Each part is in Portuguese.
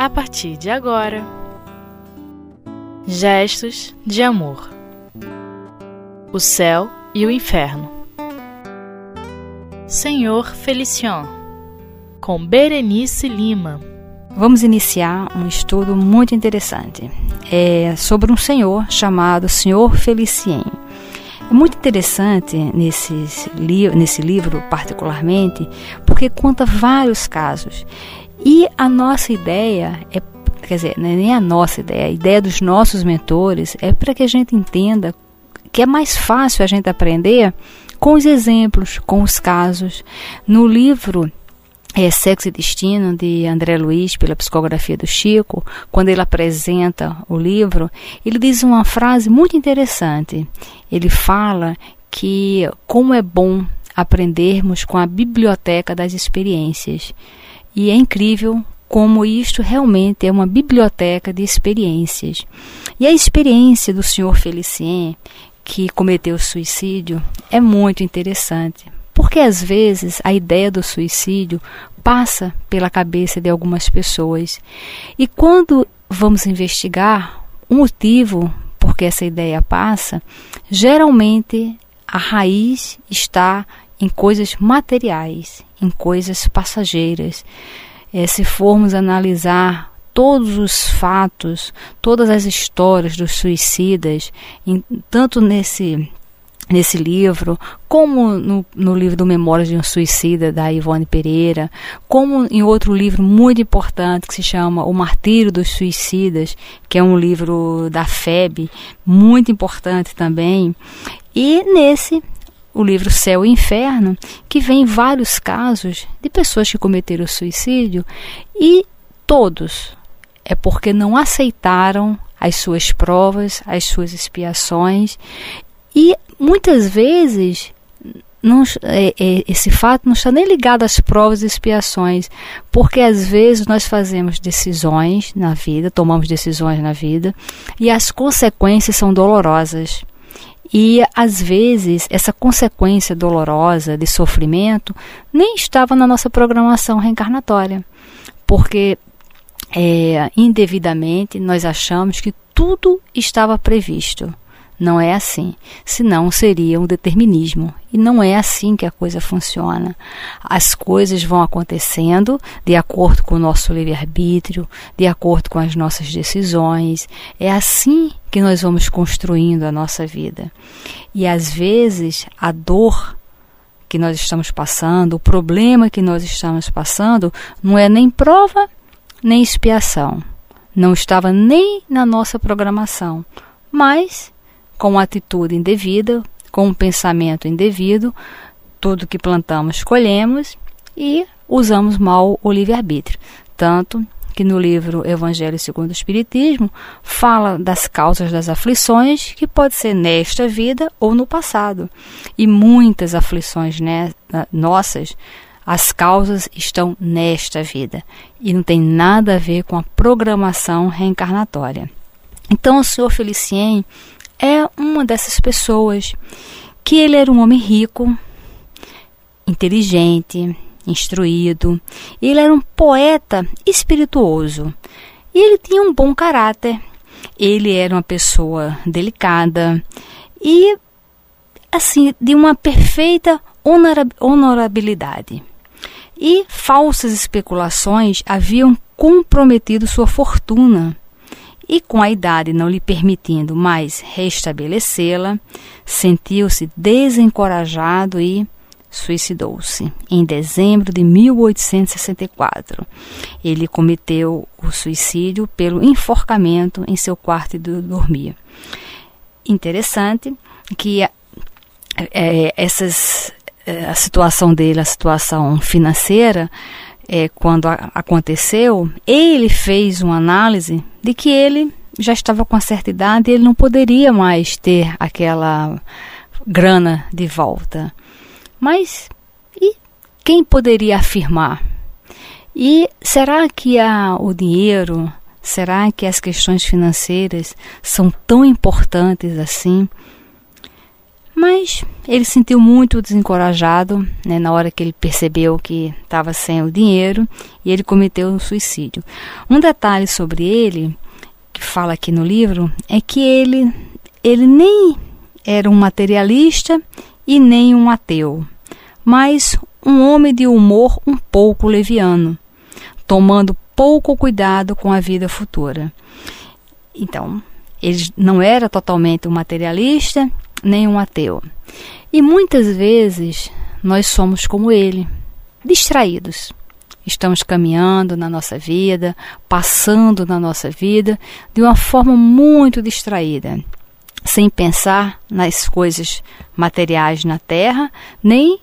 a partir de agora. Gestos de amor. O céu e o inferno. Senhor Felicion, com Berenice Lima. Vamos iniciar um estudo muito interessante. É sobre um senhor chamado Senhor Felicien. É muito interessante nesse, nesse livro, particularmente, porque conta vários casos. E a nossa ideia é, quer dizer, é nem a nossa ideia, a ideia dos nossos mentores é para que a gente entenda que é mais fácil a gente aprender com os exemplos, com os casos. No livro é, Sexo e Destino, de André Luiz, pela psicografia do Chico, quando ele apresenta o livro, ele diz uma frase muito interessante. Ele fala que como é bom aprendermos com a biblioteca das experiências. E é incrível como isto realmente é uma biblioteca de experiências. E a experiência do senhor Felicien, que cometeu suicídio, é muito interessante, porque às vezes a ideia do suicídio passa pela cabeça de algumas pessoas. E quando vamos investigar o motivo por que essa ideia passa, geralmente a raiz está em coisas materiais, em coisas passageiras. É, se formos analisar todos os fatos, todas as histórias dos suicidas, em, tanto nesse nesse livro, como no, no, livro do Memórias de um Suicida, da Ivone Pereira, como em outro livro muito importante que se chama O Martírio dos Suicidas, que é um livro da FEB, muito importante também. E nesse, o livro Céu e Inferno, que vem vários casos de pessoas que cometeram suicídio e todos é porque não aceitaram as suas provas, as suas expiações e muitas vezes não, é, é, esse fato não está nem ligado às provas e expiações, porque às vezes nós fazemos decisões na vida, tomamos decisões na vida, e as consequências são dolorosas. E às vezes essa consequência dolorosa de sofrimento nem estava na nossa programação reencarnatória, porque é, indevidamente nós achamos que tudo estava previsto. Não é assim, senão seria um determinismo. E não é assim que a coisa funciona. As coisas vão acontecendo de acordo com o nosso livre-arbítrio, de acordo com as nossas decisões. É assim que nós vamos construindo a nossa vida. E às vezes a dor que nós estamos passando, o problema que nós estamos passando, não é nem prova nem expiação. Não estava nem na nossa programação, mas com atitude indevida, com um pensamento indevido, tudo que plantamos colhemos e usamos mal o livre-arbítrio. Tanto que no livro Evangelho segundo o Espiritismo fala das causas das aflições, que pode ser nesta vida ou no passado. E muitas aflições né, nossas, as causas estão nesta vida e não tem nada a ver com a programação reencarnatória. Então, o senhor Felicien é uma dessas pessoas que ele era um homem rico, inteligente, instruído. Ele era um poeta espirituoso. E ele tinha um bom caráter. Ele era uma pessoa delicada e assim de uma perfeita honorabilidade. E falsas especulações haviam comprometido sua fortuna e, com a idade não lhe permitindo mais restabelecê-la, sentiu-se desencorajado e suicidou-se em dezembro de 1864. Ele cometeu o suicídio pelo enforcamento em seu quarto de dormir. Interessante que é, essas, é, a situação dele, a situação financeira, é, quando a, aconteceu, ele fez uma análise de que ele já estava com certa idade e ele não poderia mais ter aquela grana de volta. Mas e quem poderia afirmar? E será que a, o dinheiro, será que as questões financeiras são tão importantes assim? Mas ele se sentiu muito desencorajado né, na hora que ele percebeu que estava sem o dinheiro e ele cometeu um suicídio. Um detalhe sobre ele, que fala aqui no livro, é que ele, ele nem era um materialista e nem um ateu, mas um homem de humor um pouco leviano, tomando pouco cuidado com a vida futura. Então, ele não era totalmente um materialista nem um ateu. E muitas vezes nós somos como ele, distraídos. Estamos caminhando na nossa vida, passando na nossa vida de uma forma muito distraída, sem pensar nas coisas materiais na terra, nem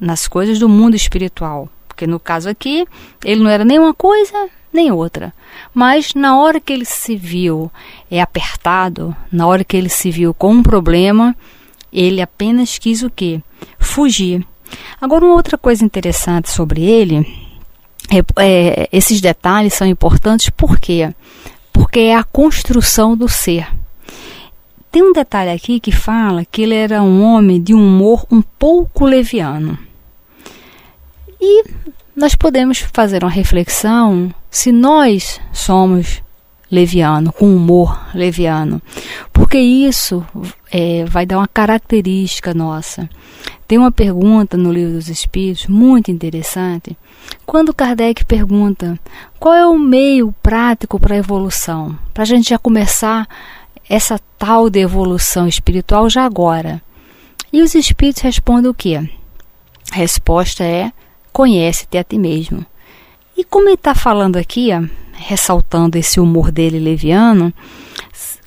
nas coisas do mundo espiritual. Porque no caso aqui, ele não era nem uma coisa nem outra. Mas na hora que ele se viu é apertado, na hora que ele se viu com um problema, ele apenas quis o quê? Fugir. Agora, uma outra coisa interessante sobre ele, é, é, esses detalhes são importantes por quê? Porque é a construção do ser. Tem um detalhe aqui que fala que ele era um homem de humor um pouco leviano. E nós podemos fazer uma reflexão se nós somos leviano, com humor leviano, porque isso é, vai dar uma característica nossa. Tem uma pergunta no Livro dos Espíritos muito interessante. Quando Kardec pergunta qual é o meio prático para a evolução, para a gente já começar essa tal de evolução espiritual já agora. E os Espíritos respondem o quê? A resposta é conhece-te a ti mesmo. E como ele está falando aqui, ó, ressaltando esse humor dele leviano,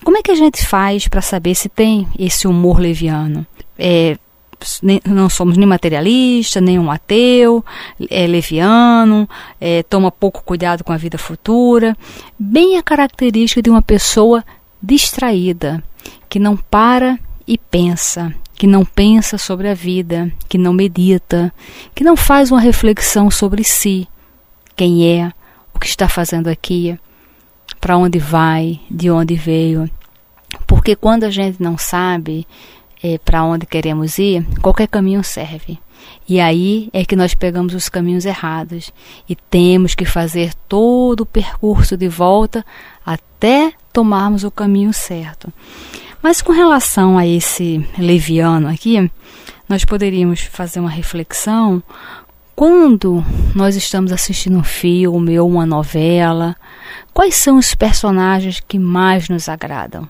como é que a gente faz para saber se tem esse humor leviano? É, não somos nem materialista, nem um ateu, é leviano, é, toma pouco cuidado com a vida futura. Bem a característica de uma pessoa distraída, que não para e pensa, que não pensa sobre a vida, que não medita, que não faz uma reflexão sobre si, quem é, o que está fazendo aqui, para onde vai, de onde veio. Porque quando a gente não sabe é, para onde queremos ir, qualquer caminho serve. E aí é que nós pegamos os caminhos errados e temos que fazer todo o percurso de volta até tomarmos o caminho certo. Mas com relação a esse leviano aqui, nós poderíamos fazer uma reflexão quando nós estamos assistindo um filme ou uma novela, quais são os personagens que mais nos agradam?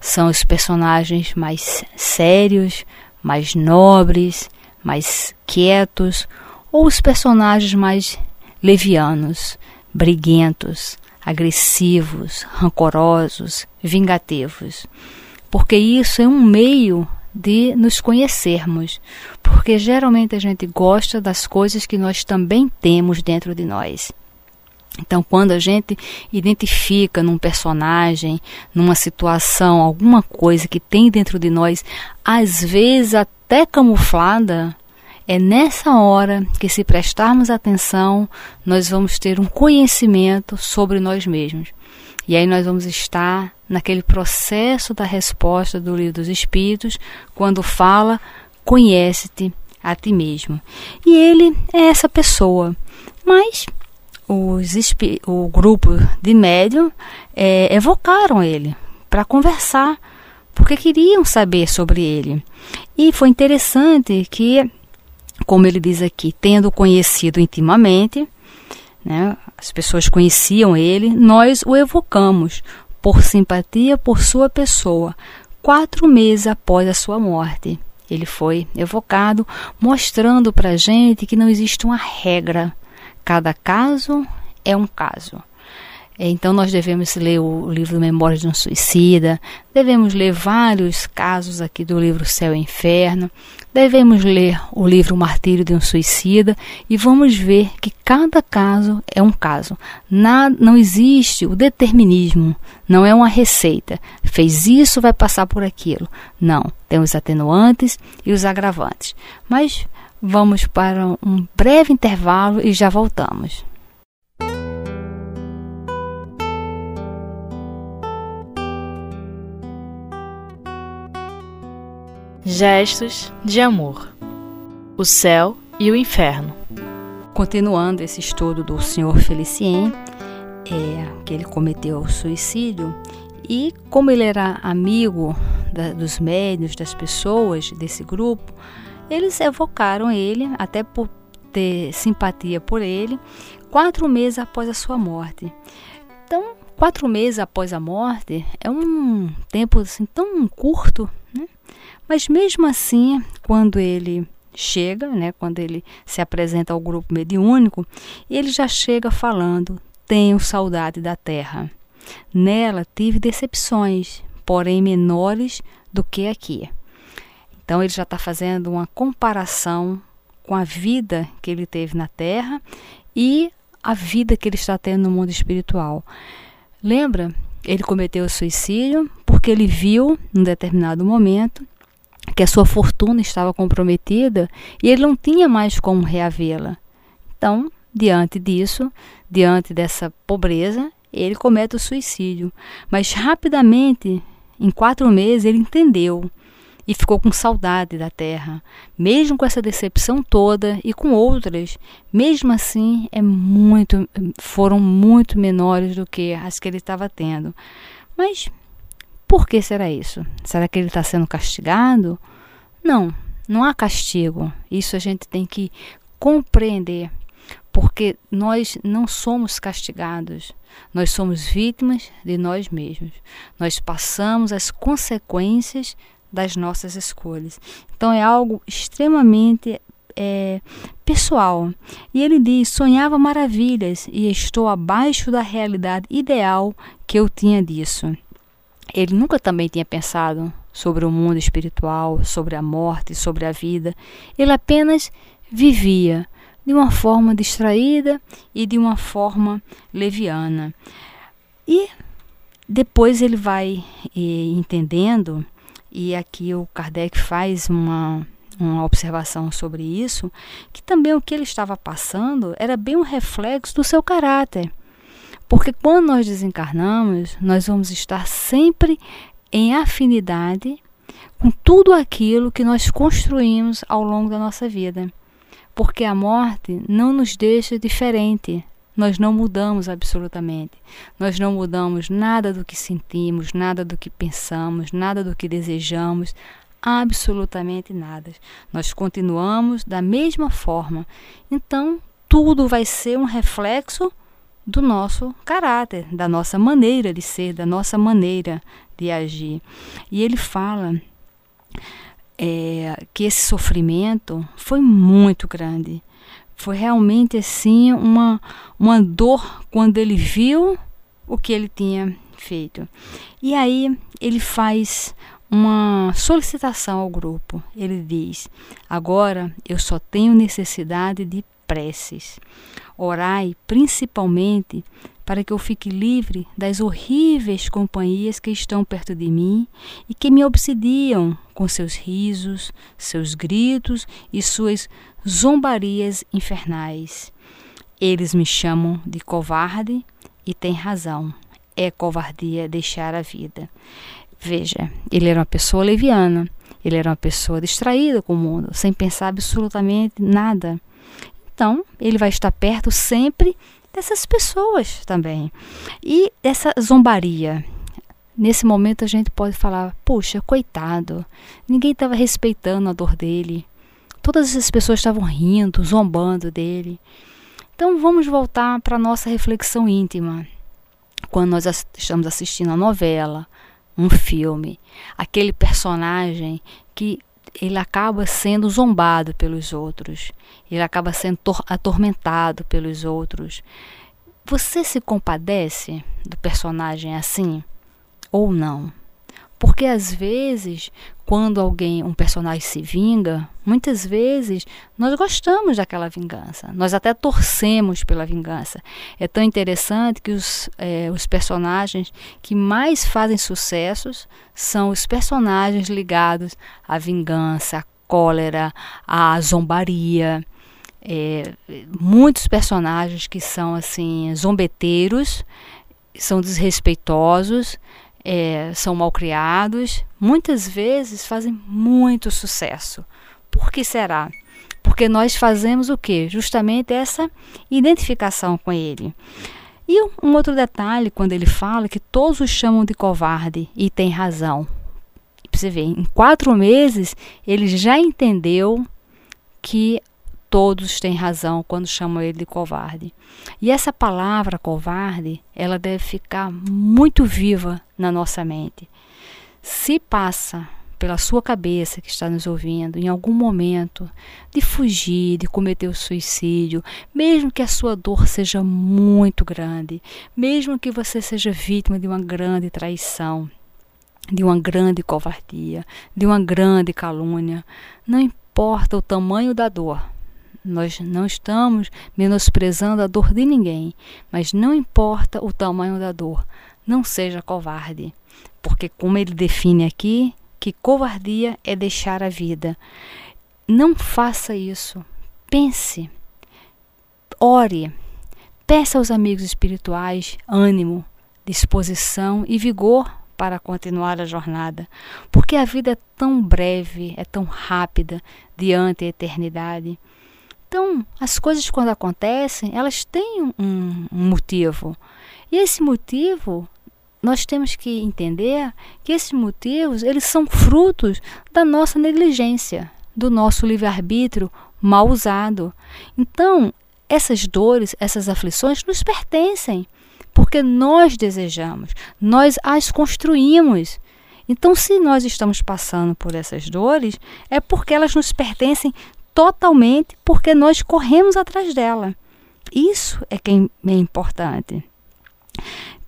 São os personagens mais sérios, mais nobres, mais quietos, ou os personagens mais levianos, briguentos, agressivos, rancorosos, vingativos? Porque isso é um meio de nos conhecermos, porque geralmente a gente gosta das coisas que nós também temos dentro de nós. Então, quando a gente identifica num personagem, numa situação, alguma coisa que tem dentro de nós, às vezes até camuflada, é nessa hora que, se prestarmos atenção, nós vamos ter um conhecimento sobre nós mesmos. E aí nós vamos estar naquele processo da resposta do livro dos Espíritos, quando fala: conhece-te a ti mesmo. E ele é essa pessoa. Mas os, o grupo de médium é, evocaram ele para conversar, porque queriam saber sobre ele. E foi interessante que, como ele diz aqui, tendo conhecido intimamente, né, as pessoas conheciam ele, nós o evocamos por simpatia por sua pessoa, quatro meses após a sua morte. Ele foi evocado, mostrando para a gente que não existe uma regra. Cada caso é um caso. Então, nós devemos ler o livro Memórias de um Suicida, devemos ler vários casos aqui do livro Céu e Inferno, devemos ler o livro Martírio de um Suicida e vamos ver que cada caso é um caso. Nada, não existe o determinismo, não é uma receita. Fez isso, vai passar por aquilo. Não, tem os atenuantes e os agravantes. Mas vamos para um breve intervalo e já voltamos. Gestos de amor. O céu e o inferno. Continuando esse estudo do Sr. Felicien, é, que ele cometeu suicídio, e como ele era amigo da, dos médios, das pessoas desse grupo, eles evocaram ele, até por ter simpatia por ele, quatro meses após a sua morte. Então, quatro meses após a morte é um tempo assim, tão curto? Mas mesmo assim, quando ele chega, né, quando ele se apresenta ao grupo mediúnico, ele já chega falando: Tenho saudade da terra. Nela tive decepções, porém menores do que aqui. Então ele já está fazendo uma comparação com a vida que ele teve na terra e a vida que ele está tendo no mundo espiritual. Lembra? Ele cometeu suicídio porque ele viu, num determinado momento, que a sua fortuna estava comprometida e ele não tinha mais como reavê-la. Então, diante disso, diante dessa pobreza, ele comete o suicídio. Mas rapidamente, em quatro meses, ele entendeu e ficou com saudade da terra, mesmo com essa decepção toda e com outras, mesmo assim é muito, foram muito menores do que as que ele estava tendo. Mas por que será isso? Será que ele está sendo castigado? Não, não há castigo. Isso a gente tem que compreender, porque nós não somos castigados. Nós somos vítimas de nós mesmos. Nós passamos as consequências das nossas escolhas. Então é algo extremamente é, pessoal. E ele diz: sonhava maravilhas e estou abaixo da realidade ideal que eu tinha disso. Ele nunca também tinha pensado sobre o mundo espiritual, sobre a morte, sobre a vida. Ele apenas vivia de uma forma distraída e de uma forma leviana. E depois ele vai eh, entendendo, e aqui o Kardec faz uma, uma observação sobre isso, que também o que ele estava passando era bem um reflexo do seu caráter. Porque quando nós desencarnamos, nós vamos estar sempre em afinidade com tudo aquilo que nós construímos ao longo da nossa vida. Porque a morte não nos deixa diferente. Nós não mudamos absolutamente. Nós não mudamos nada do que sentimos, nada do que pensamos, nada do que desejamos, absolutamente nada. Nós continuamos da mesma forma. Então, tudo vai ser um reflexo do nosso caráter, da nossa maneira de ser, da nossa maneira de agir. E ele fala é, que esse sofrimento foi muito grande. Foi realmente assim uma, uma dor quando ele viu o que ele tinha feito. E aí ele faz uma solicitação ao grupo. Ele diz: Agora eu só tenho necessidade de preces. Orai principalmente para que eu fique livre das horríveis companhias que estão perto de mim e que me obsidiam com seus risos, seus gritos e suas zombarias infernais. Eles me chamam de covarde e têm razão. É covardia deixar a vida. Veja, ele era uma pessoa leviana, ele era uma pessoa distraída com o mundo, sem pensar absolutamente nada. Então, ele vai estar perto sempre dessas pessoas também. E essa zombaria. Nesse momento a gente pode falar: puxa, coitado, ninguém estava respeitando a dor dele. Todas as pessoas estavam rindo, zombando dele. Então vamos voltar para a nossa reflexão íntima. Quando nós estamos assistindo a novela, um filme, aquele personagem que ele acaba sendo zombado pelos outros, ele acaba sendo atormentado pelos outros. Você se compadece do personagem assim ou não? Porque às vezes, quando alguém, um personagem se vinga, muitas vezes nós gostamos daquela vingança, nós até torcemos pela vingança. É tão interessante que os, é, os personagens que mais fazem sucessos são os personagens ligados à vingança, à cólera, à zombaria. É, muitos personagens que são assim zombeteiros, são desrespeitosos, é, são mal criados, muitas vezes fazem muito sucesso. Por que será? Porque nós fazemos o que? Justamente essa identificação com ele. E um outro detalhe, quando ele fala que todos o chamam de covarde, e tem razão. Você vê, em quatro meses ele já entendeu que todos têm razão quando chamam ele de covarde. E essa palavra covarde, ela deve ficar muito viva na nossa mente. Se passa pela sua cabeça que está nos ouvindo, em algum momento, de fugir, de cometer o suicídio, mesmo que a sua dor seja muito grande, mesmo que você seja vítima de uma grande traição, de uma grande covardia, de uma grande calúnia, não importa o tamanho da dor, nós não estamos menosprezando a dor de ninguém, mas não importa o tamanho da dor, não seja covarde, porque, como ele define aqui, que covardia é deixar a vida. Não faça isso. Pense, ore, peça aos amigos espirituais ânimo, disposição e vigor para continuar a jornada, porque a vida é tão breve, é tão rápida diante da eternidade. Então, as coisas quando acontecem, elas têm um, um motivo. E esse motivo, nós temos que entender que esses motivos, eles são frutos da nossa negligência, do nosso livre-arbítrio mal usado. Então, essas dores, essas aflições nos pertencem, porque nós desejamos, nós as construímos. Então, se nós estamos passando por essas dores, é porque elas nos pertencem totalmente porque nós corremos atrás dela. Isso é que é importante.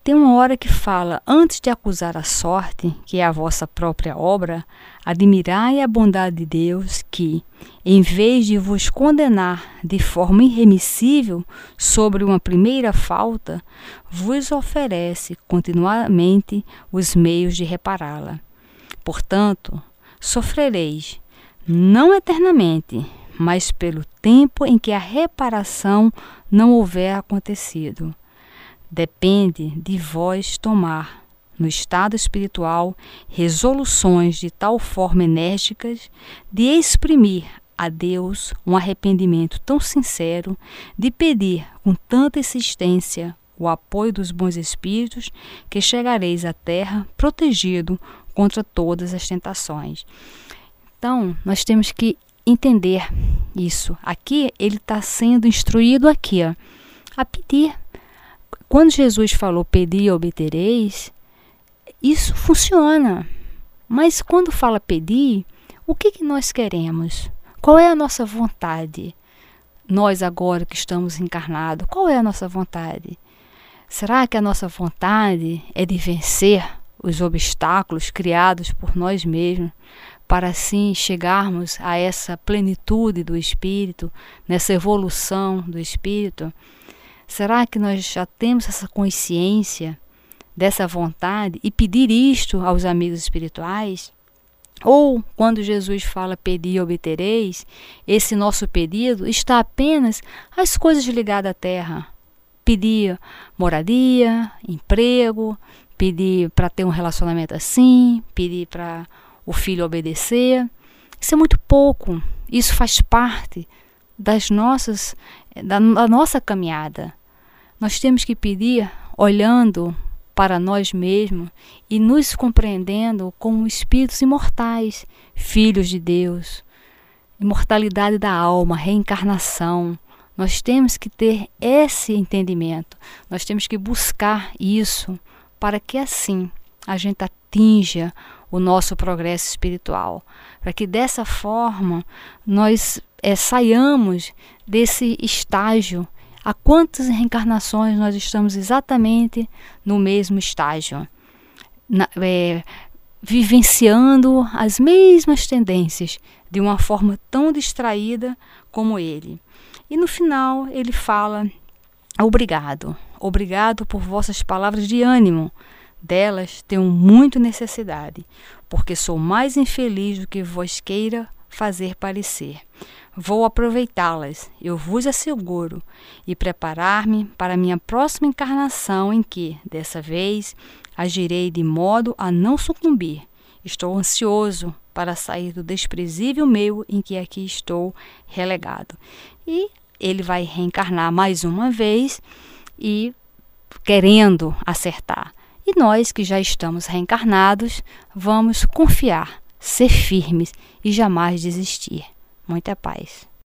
Tem uma hora que fala: antes de acusar a sorte, que é a vossa própria obra, admirai a bondade de Deus, que, em vez de vos condenar de forma irremissível sobre uma primeira falta, vos oferece continuamente os meios de repará-la. Portanto, sofrereis não eternamente, mas pelo tempo em que a reparação não houver acontecido. Depende de vós tomar, no estado espiritual, resoluções de tal forma enérgicas de exprimir a Deus um arrependimento tão sincero, de pedir com tanta insistência o apoio dos bons espíritos, que chegareis à terra protegido contra todas as tentações. Então, nós temos que entender isso. Aqui ele está sendo instruído aqui ó, a pedir. Quando Jesus falou pedir obtereis, isso funciona. Mas quando fala pedir, o que, que nós queremos? Qual é a nossa vontade? Nós agora que estamos encarnados, qual é a nossa vontade? Será que a nossa vontade é de vencer os obstáculos criados por nós mesmos para assim chegarmos a essa plenitude do espírito, nessa evolução do espírito? Será que nós já temos essa consciência dessa vontade e pedir isto aos amigos espirituais? Ou, quando Jesus fala pedir e obtereis, esse nosso pedido está apenas às coisas ligadas à terra. Pedir moradia, emprego, pedir para ter um relacionamento assim, pedir para o filho obedecer. Isso é muito pouco. Isso faz parte das nossas da, da nossa caminhada. Nós temos que pedir olhando para nós mesmos e nos compreendendo como espíritos imortais, filhos de Deus. Imortalidade da alma, reencarnação. Nós temos que ter esse entendimento. Nós temos que buscar isso para que assim a gente atinja o nosso progresso espiritual, para que dessa forma nós é, saiamos desse estágio. Há quantas reencarnações nós estamos exatamente no mesmo estágio, na, é, vivenciando as mesmas tendências de uma forma tão distraída como ele. E no final ele fala: Obrigado, obrigado por vossas palavras de ânimo delas tenho muito necessidade, porque sou mais infeliz do que vos queira fazer parecer. Vou aproveitá-las, eu vos asseguro, e preparar-me para minha próxima encarnação, em que, dessa vez, agirei de modo a não sucumbir. Estou ansioso para sair do desprezível meio em que aqui estou relegado. E ele vai reencarnar mais uma vez e querendo acertar. E nós que já estamos reencarnados, vamos confiar, ser firmes e jamais desistir. Muita paz.